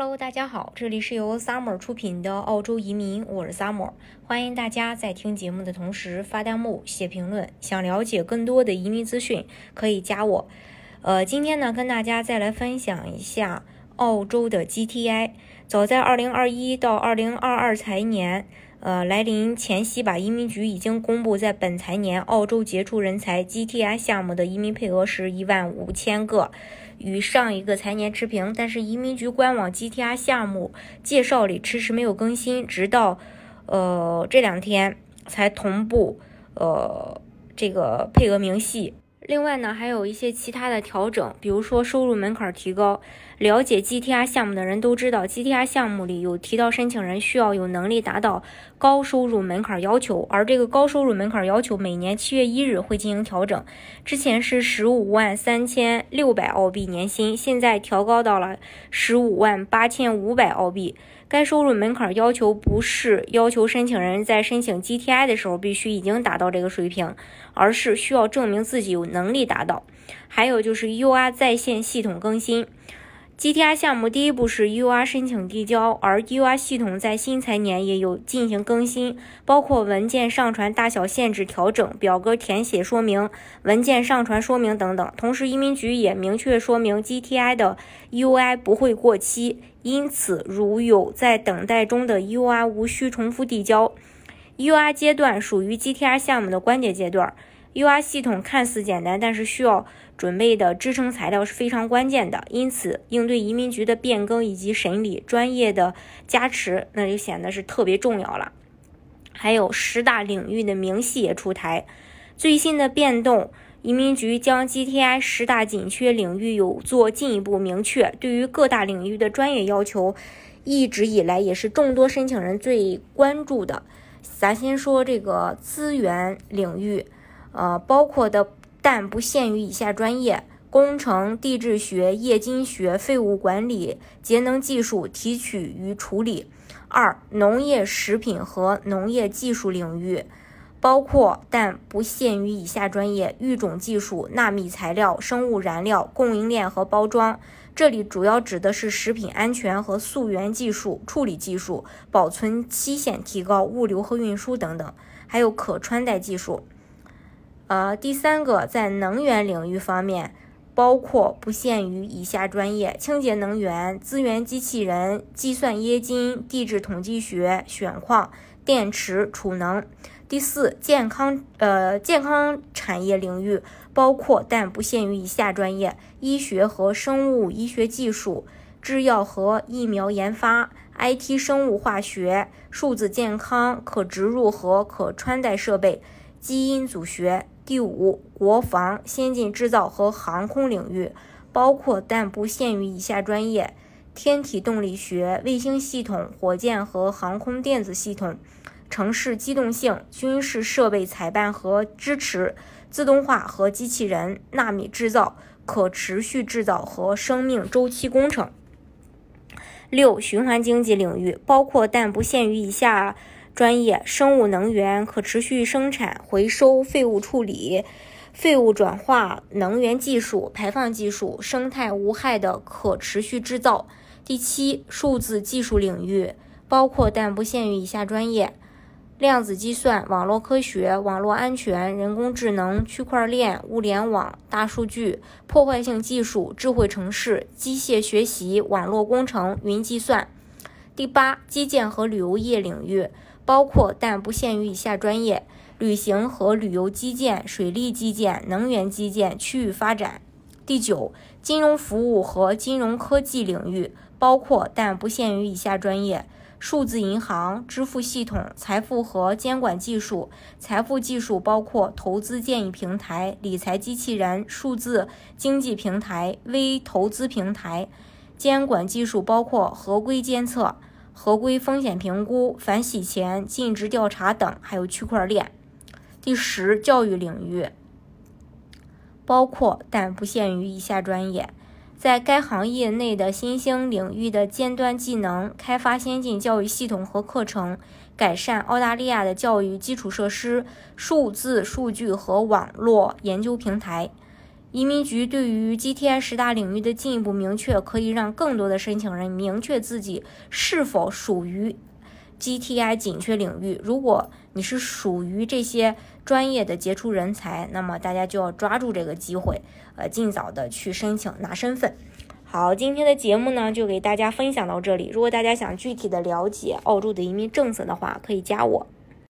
Hello，大家好，这里是由 Summer 出品的澳洲移民，我是 Summer，欢迎大家在听节目的同时发弹幕、写评论。想了解更多的移民资讯，可以加我。呃，今天呢，跟大家再来分享一下澳洲的 GTI。早在2021到2022财年，呃，来临前夕吧，移民局已经公布，在本财年澳洲杰出人才 GTI 项目的移民配额是一万五千个。与上一个财年持平，但是移民局官网 GTR 项目介绍里迟迟没有更新，直到呃这两天才同步呃这个配额明细。另外呢，还有一些其他的调整，比如说收入门槛提高。了解 GTR 项目的人都知道，GTR 项目里有提到申请人需要有能力达到高收入门槛要求，而这个高收入门槛要求每年七月一日会进行调整。之前是十五万三千六百澳币年薪，现在调高到了十五万八千五百澳币。该收入门槛要求不是要求申请人在申请 GTI 的时候必须已经达到这个水平，而是需要证明自己有能能力达到。还有就是 UR 在线系统更新。GTR 项目第一步是 UR 申请递交，而 UR 系统在新财年也有进行更新，包括文件上传大小限制调整、表格填写说明、文件上传说明等等。同时，移民局也明确说明 GTI 的 UI 不会过期，因此如有在等待中的 UR 无需重复递交。UR 阶段属于 GTR 项目的关键阶段。UR 系统看似简单，但是需要准备的支撑材料是非常关键的。因此，应对移民局的变更以及审理专业的加持，那就显得是特别重要了。还有十大领域的明细也出台，最新的变动，移民局将 GTI 十大紧缺领域有做进一步明确。对于各大领域的专业要求，一直以来也是众多申请人最关注的。咱先说这个资源领域。呃，包括的但不限于以下专业：工程、地质学、冶金学、废物管理、节能技术、提取与处理。二、农业、食品和农业技术领域，包括但不限于以下专业：育种技术、纳米材料、生物燃料、供应链和包装。这里主要指的是食品安全和溯源技术、处理技术、保存期限提高、物流和运输等等，还有可穿戴技术。呃，第三个在能源领域方面，包括不限于以下专业：清洁能源、资源机器人、计算冶金、地质统计学、选矿、电池储能。第四，健康呃健康产业领域，包括但不限于以下专业：医学和生物医学技术、制药和疫苗研发、IT 生物化学、数字健康、可植入和可穿戴设备、基因组学。第五，国防、先进制造和航空领域，包括但不限于以下专业：天体动力学、卫星系统、火箭和航空电子系统、城市机动性、军事设备采办和支持、自动化和机器人、纳米制造、可持续制造和生命周期工程。六，循环经济领域，包括但不限于以下。专业生物能源、可持续生产、回收、废物处理、废物转化、能源技术、排放技术、生态无害的可持续制造。第七，数字技术领域包括但不限于以下专业：量子计算、网络科学、网络安全、人工智能、区块链、物联网、大数据、破坏性技术、智慧城市、机械学习、网络工程、云计算。第八，基建和旅游业领域。包括但不限于以下专业：旅行和旅游基建、水利基建、能源基建、区域发展。第九，金融服务和金融科技领域，包括但不限于以下专业：数字银行、支付系统、财富和监管技术。财富技术包括投资建议平台、理财机器人、数字经济平台、微投资平台。监管技术包括合规监测。合规风险评估、反洗钱、尽职调查等，还有区块链。第十，教育领域包括但不限于以下专业：在该行业内的新兴领域的尖端技能，开发先进教育系统和课程，改善澳大利亚的教育基础设施，数字数据和网络研究平台。移民局对于 GTI 十大领域的进一步明确，可以让更多的申请人明确自己是否属于 GTI 紧缺领域。如果你是属于这些专业的杰出人才，那么大家就要抓住这个机会，呃，尽早的去申请拿身份。好，今天的节目呢，就给大家分享到这里。如果大家想具体的了解澳洲的移民政策的话，可以加我。